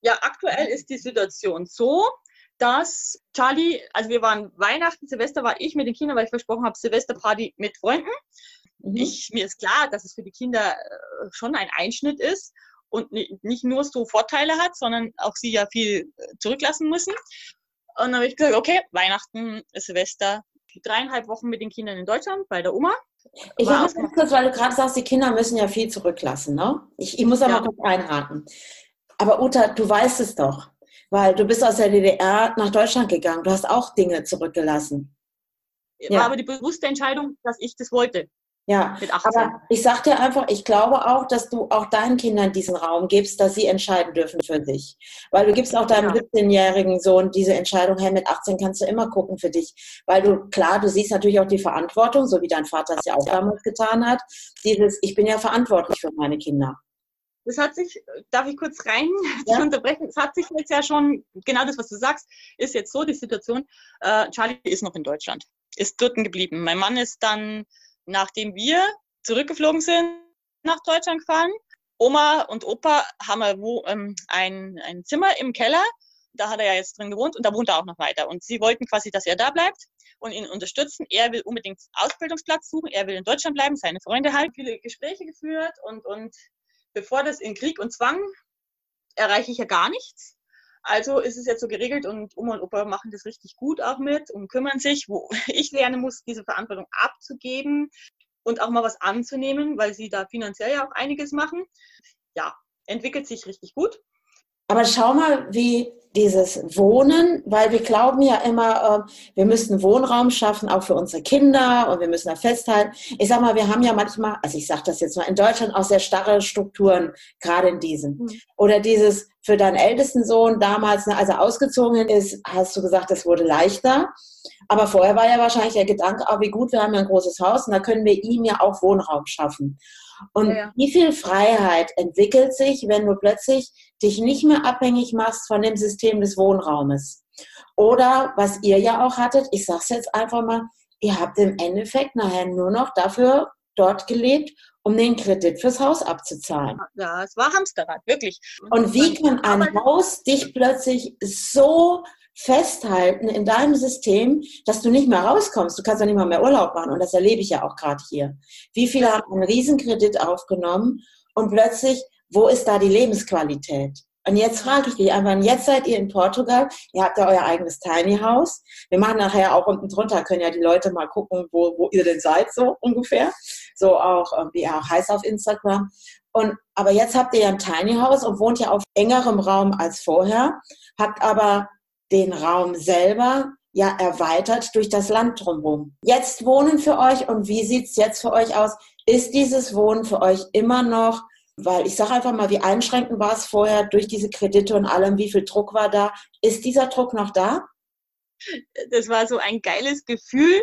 [SPEAKER 2] Ja, aktuell ist die Situation so, dass Charlie, also wir waren Weihnachten, Silvester war ich mit den Kindern, weil ich versprochen habe, Silvesterparty mit Freunden. Mhm. Ich, mir ist klar, dass es für die Kinder äh, schon ein Einschnitt ist und nicht nur so Vorteile hat, sondern auch sie ja viel äh, zurücklassen müssen. Und dann habe ich gesagt, okay, Weihnachten, Silvester, dreieinhalb Wochen mit den Kindern in Deutschland bei der Oma.
[SPEAKER 1] Ich muss ganz kurz, weil du gerade sagst, die Kinder müssen ja viel zurücklassen. Ne? Ich, ich muss da ja. mal kurz einhaken. Aber Uta, du weißt es doch, weil du bist aus der DDR nach Deutschland gegangen. Du hast auch Dinge zurückgelassen.
[SPEAKER 2] War ja. aber die bewusste Entscheidung, dass ich das wollte.
[SPEAKER 1] Ja, aber ich sag dir einfach, ich glaube auch, dass du auch deinen Kindern diesen Raum gibst, dass sie entscheiden dürfen für sich. Weil du gibst auch deinem ja. 17-jährigen Sohn diese Entscheidung, hey, mit 18 kannst du immer gucken für dich. Weil du, klar, du siehst natürlich auch die Verantwortung, so wie dein Vater es ja auch damals getan hat. Dieses, ich bin ja verantwortlich für meine Kinder.
[SPEAKER 2] Das hat sich, darf ich kurz rein ja? unterbrechen? Es hat sich jetzt ja schon, genau das, was du sagst, ist jetzt so die Situation. Äh, Charlie ist noch in Deutschland, ist dort geblieben. Mein Mann ist dann nachdem wir zurückgeflogen sind, nach Deutschland gefahren. Oma und Opa haben wo, ähm, ein, ein Zimmer im Keller. Da hat er ja jetzt drin gewohnt und da wohnt er auch noch weiter. Und sie wollten quasi, dass er da bleibt und ihn unterstützen. Er will unbedingt Ausbildungsplatz suchen. Er will in Deutschland bleiben, seine Freunde halt. Viele Gespräche geführt und, und bevor das in Krieg und Zwang erreiche ich ja gar nichts. Also ist es jetzt so geregelt und Oma und Opa machen das richtig gut auch mit und kümmern sich, wo ich lernen muss, diese Verantwortung abzugeben und auch mal was anzunehmen, weil sie da finanziell ja auch einiges machen. Ja, entwickelt sich richtig gut.
[SPEAKER 1] Aber schau mal, wie dieses Wohnen, weil wir glauben ja immer, äh, wir müssen Wohnraum schaffen, auch für unsere Kinder und wir müssen da festhalten. Ich sag mal, wir haben ja manchmal, also ich sage das jetzt mal, in Deutschland auch sehr starre Strukturen, gerade in diesem. Mhm. Oder dieses für deinen ältesten Sohn damals, ne, als er ausgezogen ist, hast du gesagt, es wurde leichter. Aber vorher war ja wahrscheinlich der Gedanke, oh, wie gut, wir haben ja ein großes Haus und da können wir ihm ja auch Wohnraum schaffen. Und ja, ja. wie viel Freiheit entwickelt sich, wenn du plötzlich dich nicht mehr abhängig machst von dem System des Wohnraumes? Oder was ihr ja auch hattet, ich sage es jetzt einfach mal, ihr habt im Endeffekt nachher nur noch dafür dort gelebt, um den Kredit fürs Haus abzuzahlen.
[SPEAKER 2] Ja, es war Hamsterrad, wirklich.
[SPEAKER 1] Und wie kann ein Haus dich plötzlich so festhalten in deinem System, dass du nicht mehr rauskommst. Du kannst ja nicht mal mehr Urlaub machen. Und das erlebe ich ja auch gerade hier. Wie viele haben einen Riesenkredit aufgenommen und plötzlich, wo ist da die Lebensqualität? Und jetzt frage ich dich einfach, jetzt seid ihr in Portugal, ihr habt ja euer eigenes Tiny House. Wir machen nachher auch unten drunter, können ja die Leute mal gucken, wo, wo ihr denn seid, so ungefähr. So auch, ähm, wie auch heißt auf Instagram. Und, aber jetzt habt ihr ja ein Tiny House und wohnt ja auf engerem Raum als vorher, habt aber den Raum selber ja erweitert durch das Land drumherum. Jetzt wohnen für euch und wie sieht's jetzt für euch aus? Ist dieses Wohnen für euch immer noch weil ich sage einfach mal, wie einschränkend war es vorher durch diese Kredite und allem, wie viel Druck war da? Ist dieser Druck noch da?
[SPEAKER 2] Das war so ein geiles Gefühl,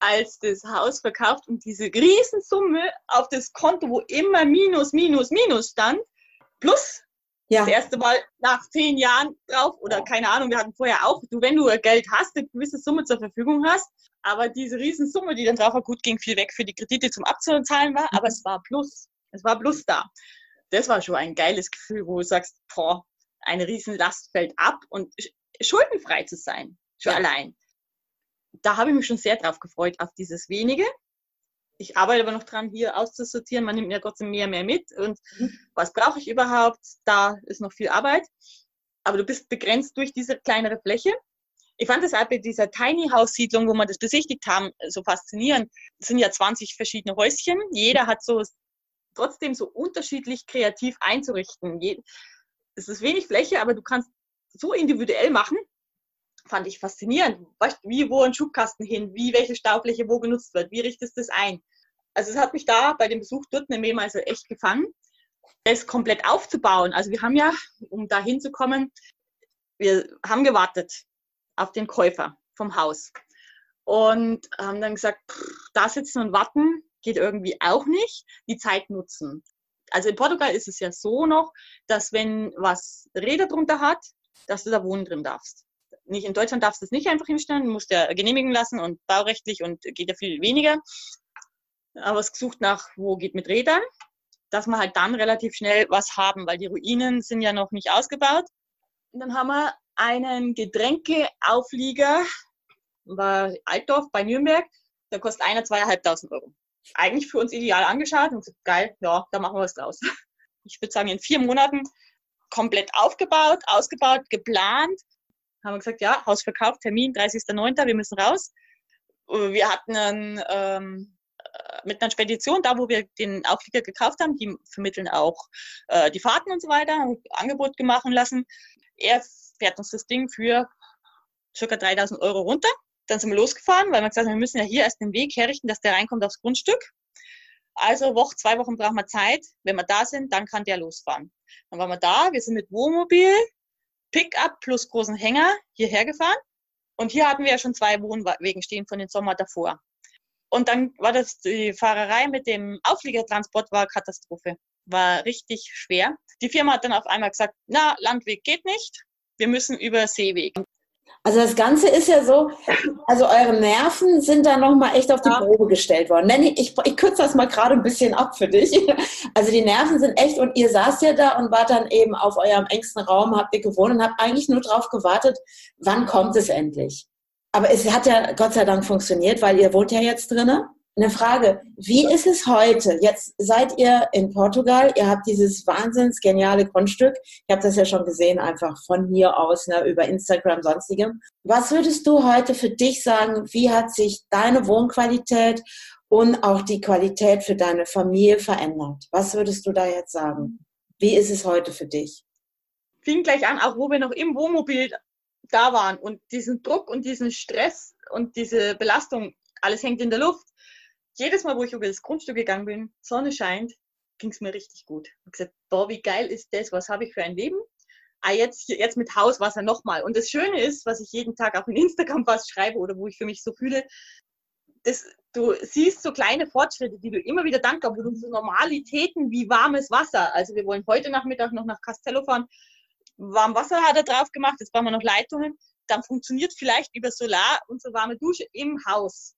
[SPEAKER 2] als das Haus verkauft und diese Riesensumme auf das Konto, wo immer Minus, Minus, Minus stand, plus ja. das erste Mal nach zehn Jahren drauf oder keine Ahnung, wir hatten vorher auch, du, wenn du Geld hast, eine gewisse Summe zur Verfügung hast, aber diese Riesensumme, die dann drauf war, gut, ging viel weg für die Kredite zum Abzahlen war, aber es war plus. Es war bloß da. Das war schon ein geiles Gefühl, wo du sagst, boah, eine Riesenlast fällt ab und schuldenfrei zu sein, schon ja. allein. Da habe ich mich schon sehr drauf gefreut, auf dieses wenige. Ich arbeite aber noch dran, hier auszusortieren. Man nimmt mir trotzdem mehr, mehr mit. Und mhm. was brauche ich überhaupt? Da ist noch viel Arbeit. Aber du bist begrenzt durch diese kleinere Fläche. Ich fand das auch bei dieser Tiny House Siedlung, wo wir das besichtigt haben, so faszinierend. Es sind ja 20 verschiedene Häuschen. Jeder hat so trotzdem so unterschiedlich kreativ einzurichten. Es ist wenig Fläche, aber du kannst so individuell machen. Fand ich faszinierend. Wie, wo ein Schubkasten hin, wie, welche Staufläche wo genutzt wird, wie richtest du das ein? Also es hat mich da bei dem Besuch dort nämlich also echt gefangen, das komplett aufzubauen. Also wir haben ja, um da hinzukommen, wir haben gewartet auf den Käufer vom Haus und haben dann gesagt, da sitzen und warten, geht irgendwie auch nicht, die Zeit nutzen. Also in Portugal ist es ja so noch, dass wenn was Räder drunter hat, dass du da wohnen drin darfst. Nicht in Deutschland darfst du es nicht einfach hinstellen, musst ja genehmigen lassen und baurechtlich und geht ja viel weniger. Aber es gesucht nach, wo geht mit Rädern, dass wir halt dann relativ schnell was haben, weil die Ruinen sind ja noch nicht ausgebaut. Und dann haben wir einen Getränkeauflieger, war Altdorf bei Nürnberg, der kostet einer zweieinhalbtausend Euro eigentlich für uns ideal angeschaut und geil, ja, da machen wir was draus. Ich würde sagen, in vier Monaten komplett aufgebaut, ausgebaut, geplant. Haben wir gesagt, ja, Haus verkauft, Termin 30.09., wir müssen raus. Wir hatten einen, ähm, mit einer Spedition, da wo wir den Auflieger gekauft haben, die vermitteln auch äh, die Fahrten und so weiter, Angebot gemacht lassen. Er fährt uns das Ding für circa 3000 Euro runter. Dann sind wir losgefahren, weil wir gesagt haben, wir müssen ja hier erst den Weg herrichten, dass der reinkommt aufs Grundstück. Also Woche, zwei Wochen brauchen wir Zeit. Wenn wir da sind, dann kann der losfahren. Dann waren wir da, wir sind mit Wohnmobil, Pickup plus großen Hänger hierher gefahren. Und hier hatten wir ja schon zwei Wohnwegen stehen von den Sommer davor. Und dann war das, die Fahrerei mit dem Aufliegertransport war Katastrophe. War richtig schwer. Die Firma hat dann auf einmal gesagt, na, Landweg geht nicht. Wir müssen über Seeweg.
[SPEAKER 1] Also das Ganze ist ja so, also eure Nerven sind da nochmal echt auf die Probe gestellt worden. Ich, ich, ich kürze das mal gerade ein bisschen ab für dich. Also die Nerven sind echt und ihr saßt ja da und wart dann eben auf eurem engsten Raum, habt ihr gewohnt und habt eigentlich nur drauf gewartet, wann kommt es endlich. Aber es hat ja Gott sei Dank funktioniert, weil ihr wohnt ja jetzt drinnen eine Frage. Wie ist es heute? Jetzt seid ihr in Portugal, ihr habt dieses wahnsinns geniale Grundstück. Ich habe das ja schon gesehen, einfach von hier aus, ne, über Instagram, sonstigem. Was würdest du heute für dich sagen, wie hat sich deine Wohnqualität und auch die Qualität für deine Familie verändert? Was würdest du da jetzt sagen? Wie ist es heute für dich?
[SPEAKER 2] Fing gleich an, auch wo wir noch im Wohnmobil da waren und diesen Druck und diesen Stress und diese Belastung, alles hängt in der Luft jedes Mal, wo ich über das Grundstück gegangen bin, Sonne scheint, ging es mir richtig gut. Ich habe gesagt, boah, wie geil ist das, was habe ich für ein Leben? Ah, jetzt, jetzt mit Hauswasser nochmal. Und das Schöne ist, was ich jeden Tag auf in Instagram fast schreibe oder wo ich für mich so fühle, das, du siehst so kleine Fortschritte, die du immer wieder dankbar, wo du so Normalitäten wie warmes Wasser, also wir wollen heute Nachmittag noch nach Castello fahren, warm Wasser hat er drauf gemacht, jetzt brauchen wir noch Leitungen, dann funktioniert vielleicht über Solar unsere warme Dusche im Haus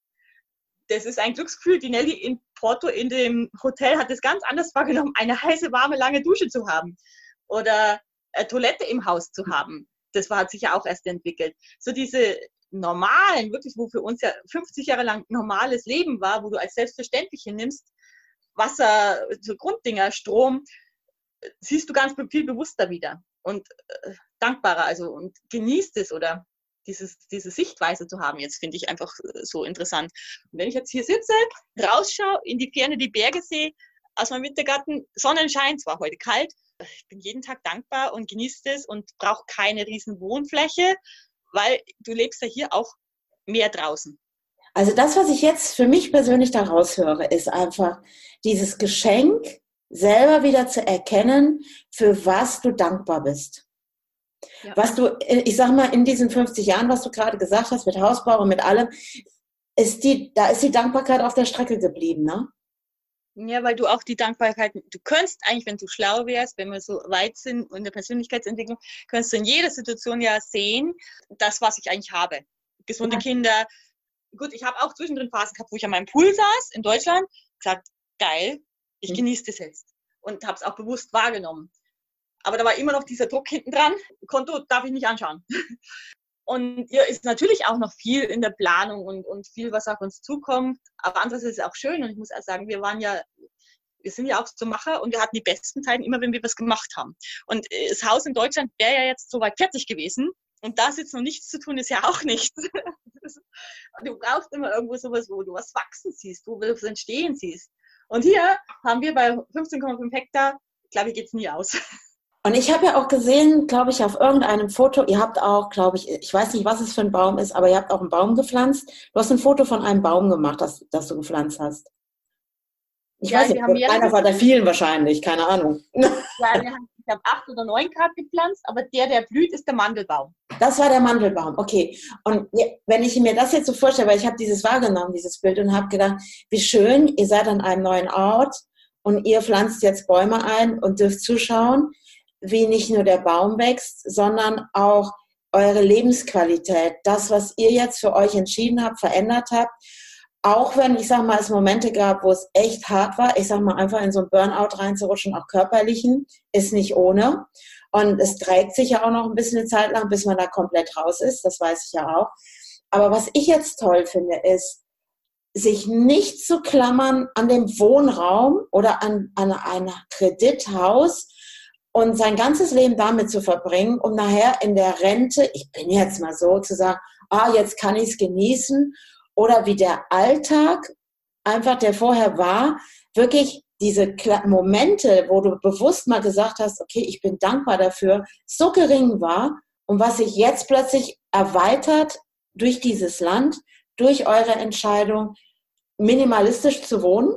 [SPEAKER 2] das ist ein Glücksgefühl. Die Nelly in Porto in dem Hotel hat es ganz anders wahrgenommen, eine heiße, warme, lange Dusche zu haben oder äh, Toilette im Haus zu haben. Das hat sich ja auch erst entwickelt. So diese normalen, wirklich, wo für uns ja 50 Jahre lang normales Leben war, wo du als selbstverständlich hinnimmst, Wasser, so Grunddinger, Strom, siehst du ganz viel bewusster wieder und äh, dankbarer, also und genießt es oder dieses, diese Sichtweise zu haben, jetzt finde ich einfach äh, so interessant. Und wenn ich jetzt hier sitze, rausschaue, in die Ferne die Berge sehe, aus meinem Wintergarten, Sonnenschein, zwar heute kalt, ich bin jeden Tag dankbar und genieße es und brauche keine riesen Wohnfläche, weil du lebst ja hier auch mehr draußen.
[SPEAKER 1] Also das, was ich jetzt für mich persönlich da raushöre, ist einfach dieses Geschenk, selber wieder zu erkennen, für was du dankbar bist. Ja. Was du, äh, ich sag mal, in diesen 50 Jahren, was du gerade gesagt hast, mit Hausbau und mit allem, ist die, da ist die Dankbarkeit auf der Strecke geblieben, ne?
[SPEAKER 2] Ja, weil du auch die Dankbarkeit, du könntest eigentlich, wenn du schlau wärst, wenn wir so weit sind in der Persönlichkeitsentwicklung, könntest du in jeder Situation ja sehen, das, was ich eigentlich habe. Gesunde ja. Kinder. Gut, ich habe auch zwischendrin Phasen gehabt, wo ich an meinem Pool saß in Deutschland, gesagt, geil, ich mhm. genieße das jetzt. Und habe es auch bewusst wahrgenommen. Aber da war immer noch dieser Druck hinten dran. Konto darf ich nicht anschauen. Und hier ist natürlich auch noch viel in der Planung und, und viel, was auf uns zukommt. Aber andererseits ist es auch schön. Und ich muss auch sagen, wir waren ja, wir sind ja auch so Macher und wir hatten die besten Zeiten immer, wenn wir was gemacht haben. Und das Haus in Deutschland wäre ja jetzt soweit fertig gewesen. Und da sitzt noch nichts zu tun, ist ja auch nichts. du brauchst immer irgendwo sowas, wo du was wachsen siehst, wo du was entstehen siehst. Und hier haben wir bei 15,5 Hektar, glaube ich, geht es nie aus.
[SPEAKER 1] Und ich habe ja auch gesehen, glaube ich, auf irgendeinem Foto, ihr habt auch, glaube ich, ich weiß nicht, was es für ein Baum ist, aber ihr habt auch einen Baum gepflanzt. Du hast ein Foto von einem Baum gemacht, das, das du gepflanzt hast. Ich ja, weiß nicht, einer war der vielen wahrscheinlich, keine Ahnung.
[SPEAKER 2] Ja, wir haben, ich habe acht oder neun Grad gepflanzt, aber der, der blüht, ist der Mandelbaum.
[SPEAKER 1] Das war der Mandelbaum, okay. Und wenn ich mir das jetzt so vorstelle, weil ich habe dieses wahrgenommen, dieses Bild, und habe gedacht, wie schön, ihr seid an einem neuen Ort und ihr pflanzt jetzt Bäume ein und dürft zuschauen wie nicht nur der Baum wächst, sondern auch eure Lebensqualität, das, was ihr jetzt für euch entschieden habt, verändert habt. Auch wenn, ich sag mal, es Momente gab, wo es echt hart war, ich sag mal, einfach in so ein Burnout reinzurutschen, auch körperlichen, ist nicht ohne. Und es trägt sich ja auch noch ein bisschen eine Zeit lang, bis man da komplett raus ist, das weiß ich ja auch. Aber was ich jetzt toll finde, ist, sich nicht zu klammern an dem Wohnraum oder an, an ein Kredithaus, und sein ganzes Leben damit zu verbringen, um nachher in der Rente, ich bin jetzt mal so, zu sagen, ah, jetzt kann ich es genießen, oder wie der Alltag einfach, der vorher war, wirklich diese Momente, wo du bewusst mal gesagt hast, okay, ich bin dankbar dafür, so gering war und was sich jetzt plötzlich erweitert durch dieses Land, durch eure Entscheidung, minimalistisch zu wohnen,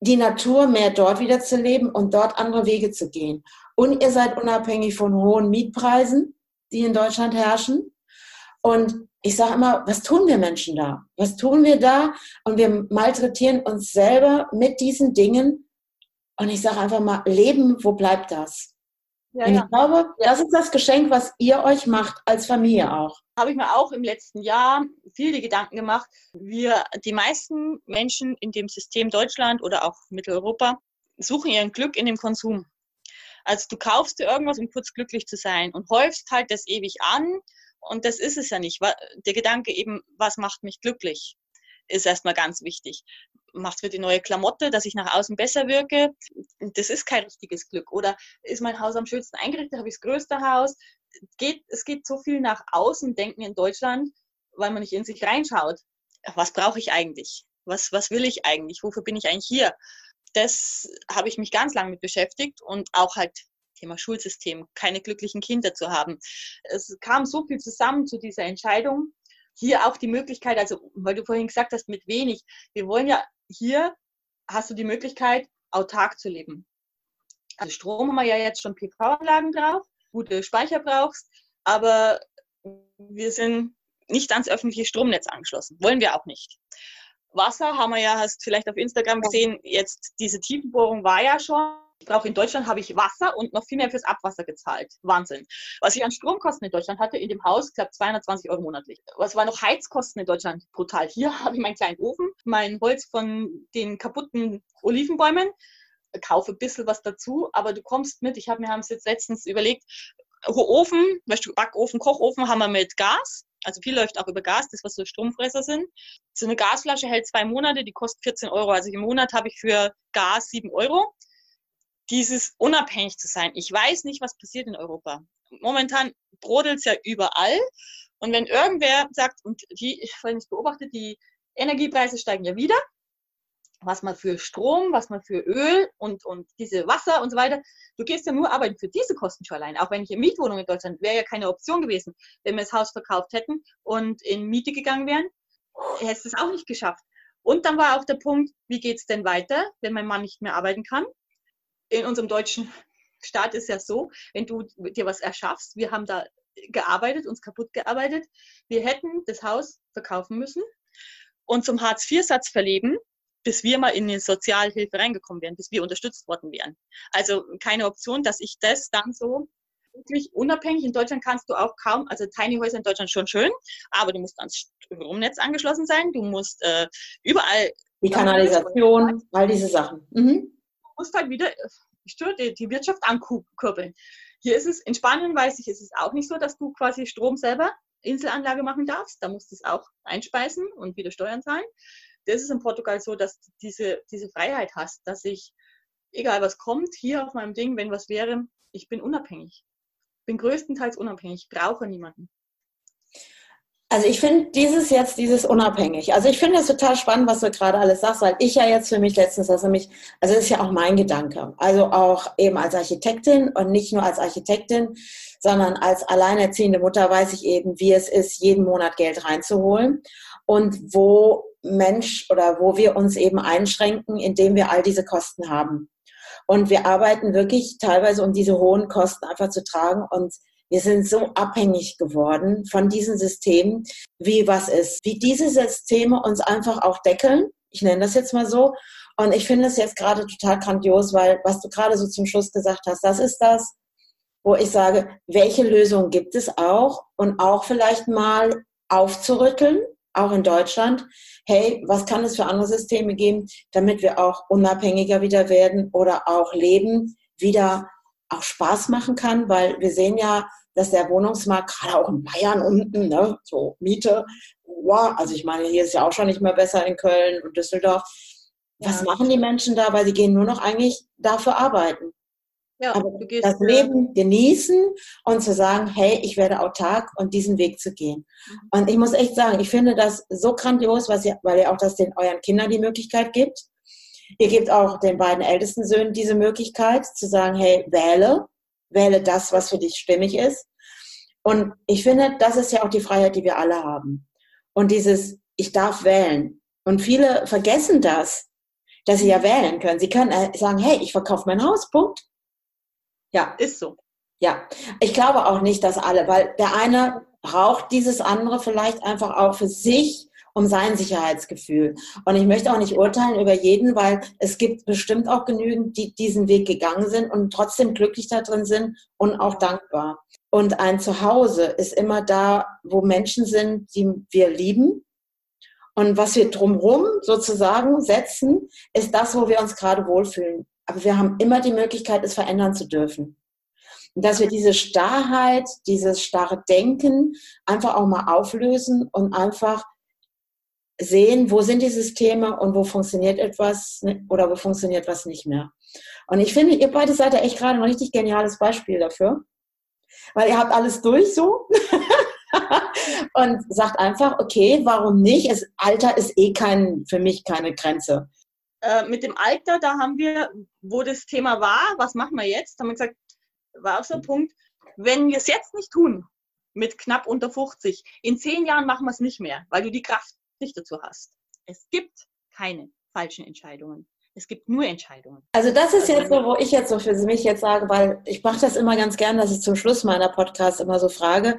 [SPEAKER 1] die Natur mehr dort wieder zu leben und dort andere Wege zu gehen. Und ihr seid unabhängig von hohen Mietpreisen, die in Deutschland herrschen. Und ich sage immer, was tun wir Menschen da? Was tun wir da? Und wir malträtieren uns selber mit diesen Dingen. Und ich sage einfach mal, Leben, wo bleibt das? Ja, und ich ja. glaube, das ist das Geschenk, was ihr euch macht als Familie auch.
[SPEAKER 2] Habe ich mir auch im letzten Jahr viele Gedanken gemacht. Wir, die meisten Menschen in dem System Deutschland oder auch Mitteleuropa, suchen ihren Glück in dem Konsum. Also du kaufst dir irgendwas, um kurz glücklich zu sein und häufst halt das ewig an. Und das ist es ja nicht. Der Gedanke eben, was macht mich glücklich, ist erstmal ganz wichtig macht für die neue Klamotte, dass ich nach außen besser wirke. Das ist kein richtiges Glück. Oder ist mein Haus am schönsten eingerichtet, habe ich das größte Haus. Geht, es geht so viel nach außen denken in Deutschland, weil man nicht in sich reinschaut. Was brauche ich eigentlich? Was, was will ich eigentlich? Wofür bin ich eigentlich hier? Das habe ich mich ganz lange mit beschäftigt und auch halt Thema Schulsystem, keine glücklichen Kinder zu haben. Es kam so viel zusammen zu dieser Entscheidung. Hier auch die Möglichkeit, also weil du vorhin gesagt hast, mit wenig. Wir wollen ja hier hast du die Möglichkeit, autark zu leben. Also Strom haben wir ja jetzt schon PV-Anlagen drauf, gute Speicher brauchst, aber wir sind nicht ans öffentliche Stromnetz angeschlossen. Wollen wir auch nicht. Wasser haben wir ja, hast vielleicht auf Instagram gesehen, jetzt diese Tiefenbohrung war ja schon, Brauche in Deutschland habe ich Wasser und noch viel mehr fürs Abwasser gezahlt. Wahnsinn. Was ich an Stromkosten in Deutschland hatte, in dem Haus, glaube 220 Euro monatlich. Was war noch Heizkosten in Deutschland? Brutal. Hier habe ich meinen kleinen Ofen, mein Holz von den kaputten Olivenbäumen, kaufe ein bisschen was dazu, aber du kommst mit. Ich habe mir haben es jetzt letztens überlegt, Ofen, Backofen, Kochofen haben wir mit Gas. Also viel läuft auch über Gas, das was so Stromfresser sind. So eine Gasflasche hält zwei Monate, die kostet 14 Euro. Also im Monat habe ich für Gas 7 Euro. Dieses unabhängig zu sein. Ich weiß nicht, was passiert in Europa. Momentan brodelt es ja überall. Und wenn irgendwer sagt, und die, ich habe beobachtet, die Energiepreise steigen ja wieder, was man für Strom, was man für Öl und, und diese Wasser und so weiter. Du gehst ja nur arbeiten für diese Kosten schon allein. Auch wenn ich in Mietwohnung in Deutschland, wäre ja keine Option gewesen, wenn wir das Haus verkauft hätten und in Miete gegangen wären, hättest du es auch nicht geschafft. Und dann war auch der Punkt, wie geht es denn weiter, wenn mein Mann nicht mehr arbeiten kann? In unserem deutschen Staat ist ja so, wenn du dir was erschaffst, wir haben da gearbeitet, uns kaputt gearbeitet, wir hätten das Haus verkaufen müssen und zum Hartz-IV-Satz verleben, bis wir mal in die Sozialhilfe reingekommen wären, bis wir unterstützt worden wären. Also keine Option, dass ich das dann so wirklich unabhängig. In Deutschland kannst du auch kaum, also Tiny Häuser in Deutschland schon schön, aber du musst ans Stromnetz angeschlossen sein, du musst äh, überall.
[SPEAKER 1] Die Kanalisation, all diese Sachen.
[SPEAKER 2] Mhm. Musst halt wieder die, die Wirtschaft ankurbeln. Hier ist es, in Spanien weiß ich, ist es auch nicht so, dass du quasi Strom selber Inselanlage machen darfst. Da musst du es auch einspeisen und wieder Steuern zahlen das ist in Portugal so, dass du diese, diese Freiheit hast, dass ich, egal was kommt, hier auf meinem Ding, wenn was wäre, ich bin unabhängig. Bin größtenteils unabhängig, brauche niemanden.
[SPEAKER 1] Also ich finde dieses jetzt, dieses unabhängig. Also ich finde es total spannend, was du gerade alles sagst, weil ich ja jetzt für mich letztens, also mich, also das ist ja auch mein Gedanke. Also auch eben als Architektin und nicht nur als Architektin, sondern als alleinerziehende Mutter weiß ich eben, wie es ist, jeden Monat Geld reinzuholen und wo Mensch oder wo wir uns eben einschränken, indem wir all diese Kosten haben. Und wir arbeiten wirklich teilweise, um diese hohen Kosten einfach zu tragen. Und wir sind so abhängig geworden von diesen Systemen, wie was ist. Wie diese Systeme uns einfach auch deckeln. Ich nenne das jetzt mal so. Und ich finde es jetzt gerade total grandios, weil was du gerade so zum Schluss gesagt hast, das ist das, wo ich sage, welche Lösung gibt es auch und auch vielleicht mal aufzurütteln auch in Deutschland, hey, was kann es für andere Systeme geben, damit wir auch unabhängiger wieder werden oder auch Leben wieder auch Spaß machen kann, weil wir sehen ja, dass der Wohnungsmarkt, gerade auch in Bayern unten, ne, so Miete, wow, also ich meine, hier ist ja auch schon nicht mehr besser in Köln und Düsseldorf. Was ja. machen die Menschen da? Weil sie gehen nur noch eigentlich dafür arbeiten. Ja, Aber das Leben genießen und zu sagen, hey, ich werde autark und diesen Weg zu gehen. Mhm. Und ich muss echt sagen, ich finde das so grandios, was ihr, weil ihr auch das den euren Kindern die Möglichkeit gibt. Ihr gebt auch den beiden ältesten Söhnen diese Möglichkeit zu sagen, hey, wähle, wähle das, was für dich stimmig ist. Und ich finde, das ist ja auch die Freiheit, die wir alle haben. Und dieses, ich darf wählen. Und viele vergessen das, dass sie ja wählen können. Sie können äh, sagen, hey, ich verkaufe mein Haus, Punkt. Ja. Ist so. Ja, ich glaube auch nicht, dass alle, weil der eine braucht dieses andere vielleicht einfach auch für sich, um sein Sicherheitsgefühl. Und ich möchte auch nicht urteilen über jeden, weil es gibt bestimmt auch genügend, die diesen Weg gegangen sind und trotzdem glücklich da drin sind und auch dankbar. Und ein Zuhause ist immer da, wo Menschen sind, die wir lieben. Und was wir drumherum sozusagen setzen, ist das, wo wir uns gerade wohlfühlen. Aber wir haben immer die Möglichkeit, es verändern zu dürfen. Und dass wir diese Starrheit, dieses starre Denken einfach auch mal auflösen und einfach sehen, wo sind die Systeme und wo funktioniert etwas oder wo funktioniert was nicht mehr. Und ich finde, ihr beide seid ja echt gerade ein richtig geniales Beispiel dafür, weil ihr habt alles durch so und sagt einfach, okay, warum nicht? Es, Alter ist eh kein, für mich keine Grenze.
[SPEAKER 2] Äh, mit dem Alter, da haben wir, wo das Thema war, was machen wir jetzt, haben wir gesagt, war auch so ein Punkt, wenn wir es jetzt nicht tun, mit knapp unter 50, in zehn Jahren machen wir es nicht mehr, weil du die Kraft nicht dazu hast. Es gibt keine falschen Entscheidungen. Es gibt nur Entscheidungen.
[SPEAKER 1] Also das ist jetzt so, wo ich jetzt so für mich jetzt sage, weil ich mache das immer ganz gern, dass ich zum Schluss meiner Podcast immer so frage,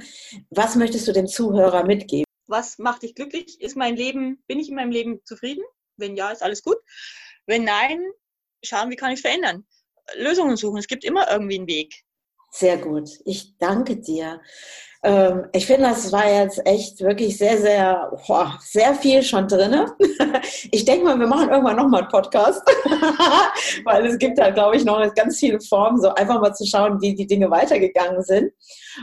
[SPEAKER 1] was möchtest du dem Zuhörer mitgeben?
[SPEAKER 2] Was macht dich glücklich? Ist mein Leben, bin ich in meinem Leben zufrieden? Wenn ja, ist alles gut. Wenn nein, schauen, wie kann ich verändern. Lösungen suchen. Es gibt immer irgendwie einen Weg.
[SPEAKER 1] Sehr gut. Ich danke dir. Ähm, ich finde, das war jetzt echt wirklich sehr, sehr, boah, sehr viel schon drin. Ich denke mal, wir machen irgendwann nochmal einen Podcast, weil es gibt da, glaube ich, noch ganz viele Formen, so einfach mal zu schauen, wie die Dinge weitergegangen sind.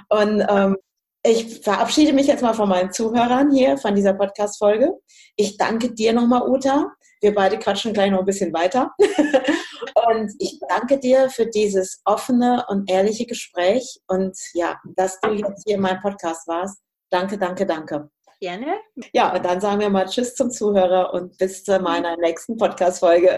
[SPEAKER 1] Und ähm, ich verabschiede mich jetzt mal von meinen Zuhörern hier von dieser Podcast-Folge. Ich danke dir nochmal, Uta. Wir beide quatschen gleich noch ein bisschen weiter. und ich danke dir für dieses offene und ehrliche Gespräch und ja, dass du jetzt hier in meinem Podcast warst. Danke, danke, danke.
[SPEAKER 2] Gerne.
[SPEAKER 1] Ja, und dann sagen wir mal Tschüss zum Zuhörer und bis zu meiner nächsten Podcast-Folge.